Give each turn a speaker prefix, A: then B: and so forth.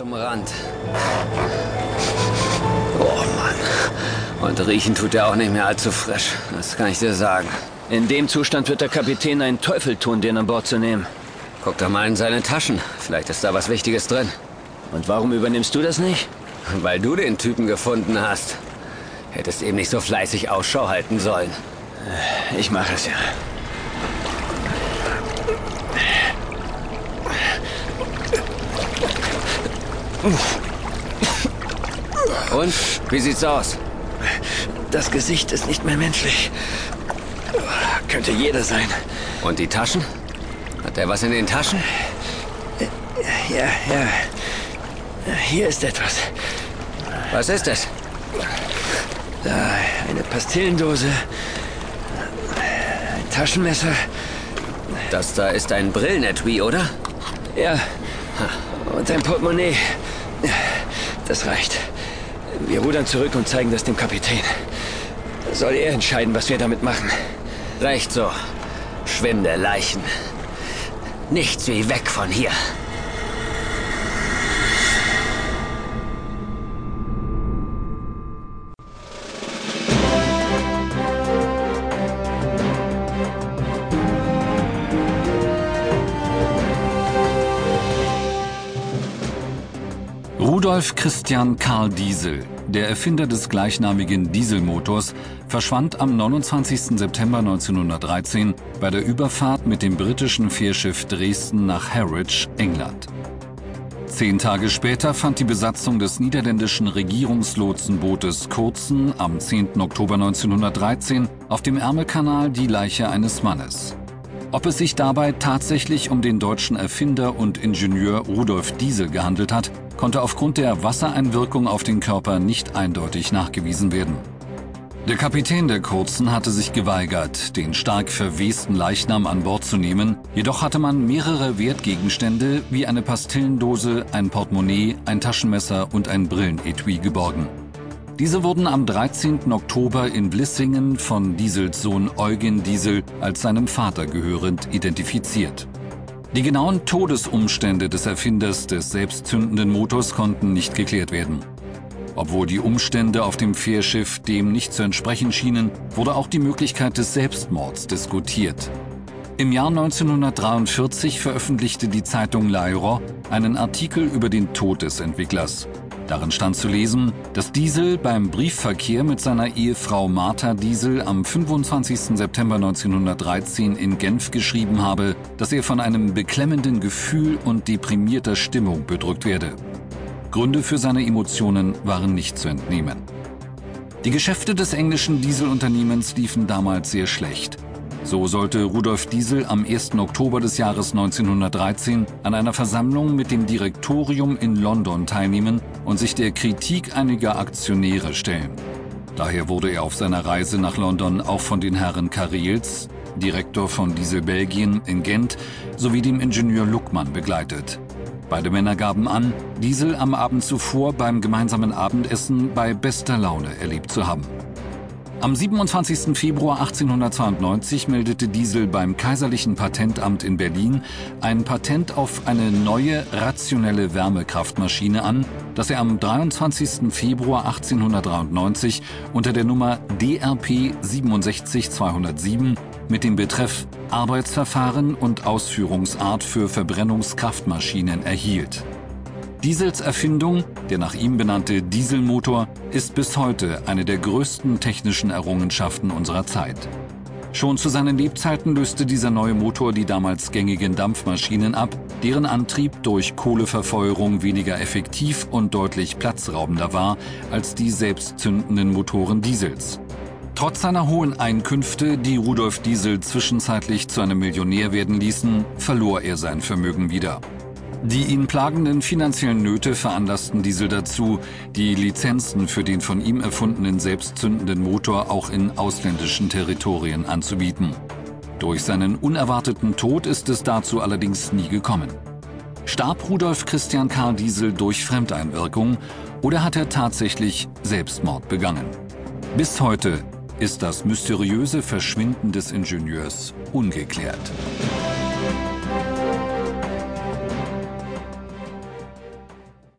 A: zum Rand. Oh Mann. Und riechen tut er auch nicht mehr allzu frisch. Das kann ich dir sagen.
B: In dem Zustand wird der Kapitän einen Teufel tun, den an Bord zu nehmen.
A: Guck doch mal in seine Taschen. Vielleicht ist da was Wichtiges drin.
B: Und warum übernimmst du das nicht?
A: Weil du den Typen gefunden hast. Hättest eben nicht so fleißig Ausschau halten sollen.
B: Ich mache es ja.
A: Und? Wie sieht's aus?
B: Das Gesicht ist nicht mehr menschlich. Könnte jeder sein.
A: Und die Taschen? Hat er was in den Taschen?
B: Ja, ja. Hier ist etwas.
A: Was ist es?
B: Da, eine Pastillendose. Ein Taschenmesser.
A: Das da ist ein Brillenetui, oder?
B: Ja. Und ein Portemonnaie. Das reicht. Wir rudern zurück und zeigen das dem Kapitän. Soll er entscheiden, was wir damit machen?
A: Recht so. Schwimmende Leichen. Nichts wie weg von hier.
C: Rudolf Christian Karl Diesel, der Erfinder des gleichnamigen Dieselmotors, verschwand am 29. September 1913 bei der Überfahrt mit dem britischen Fährschiff Dresden nach Harwich, England. Zehn Tage später fand die Besatzung des niederländischen Regierungslotsenbootes Kurzen am 10. Oktober 1913 auf dem Ärmelkanal die Leiche eines Mannes. Ob es sich dabei tatsächlich um den deutschen Erfinder und Ingenieur Rudolf Diesel gehandelt hat, konnte aufgrund der Wassereinwirkung auf den Körper nicht eindeutig nachgewiesen werden. Der Kapitän der Kurzen hatte sich geweigert, den stark verwesten Leichnam an Bord zu nehmen, jedoch hatte man mehrere Wertgegenstände wie eine Pastillendose, ein Portemonnaie, ein Taschenmesser und ein Brillenetui geborgen. Diese wurden am 13. Oktober in Blissingen von Diesels Sohn Eugen Diesel als seinem Vater gehörend identifiziert. Die genauen Todesumstände des Erfinders des selbstzündenden Motors konnten nicht geklärt werden. Obwohl die Umstände auf dem Fährschiff dem nicht zu entsprechen schienen, wurde auch die Möglichkeit des Selbstmords diskutiert. Im Jahr 1943 veröffentlichte die Zeitung L'Aéro einen Artikel über den Tod des Entwicklers. Darin stand zu lesen, dass Diesel beim Briefverkehr mit seiner Ehefrau Martha Diesel am 25. September 1913 in Genf geschrieben habe, dass er von einem beklemmenden Gefühl und deprimierter Stimmung bedrückt werde. Gründe für seine Emotionen waren nicht zu entnehmen. Die Geschäfte des englischen Dieselunternehmens liefen damals sehr schlecht. So sollte Rudolf Diesel am 1. Oktober des Jahres 1913 an einer Versammlung mit dem Direktorium in London teilnehmen und sich der Kritik einiger Aktionäre stellen. Daher wurde er auf seiner Reise nach London auch von den Herren Karels, Direktor von Diesel Belgien in Gent, sowie dem Ingenieur Luckmann begleitet. Beide Männer gaben an, Diesel am Abend zuvor beim gemeinsamen Abendessen bei bester Laune erlebt zu haben. Am 27. Februar 1892 meldete Diesel beim Kaiserlichen Patentamt in Berlin ein Patent auf eine neue rationelle Wärmekraftmaschine an, das er am 23. Februar 1893 unter der Nummer DRP 67207 mit dem Betreff Arbeitsverfahren und Ausführungsart für Verbrennungskraftmaschinen erhielt. Diesels Erfindung, der nach ihm benannte Dieselmotor, ist bis heute eine der größten technischen Errungenschaften unserer Zeit. Schon zu seinen Lebzeiten löste dieser neue Motor die damals gängigen Dampfmaschinen ab, deren Antrieb durch Kohleverfeuerung weniger effektiv und deutlich platzraubender war als die selbstzündenden Motoren Diesels. Trotz seiner hohen Einkünfte, die Rudolf Diesel zwischenzeitlich zu einem Millionär werden ließen, verlor er sein Vermögen wieder. Die ihn plagenden finanziellen Nöte veranlassten Diesel dazu, die Lizenzen für den von ihm erfundenen selbstzündenden Motor auch in ausländischen Territorien anzubieten. Durch seinen unerwarteten Tod ist es dazu allerdings nie gekommen. Starb Rudolf Christian Karl Diesel durch Fremdeinwirkung oder hat er tatsächlich Selbstmord begangen? Bis heute ist das mysteriöse Verschwinden des Ingenieurs ungeklärt.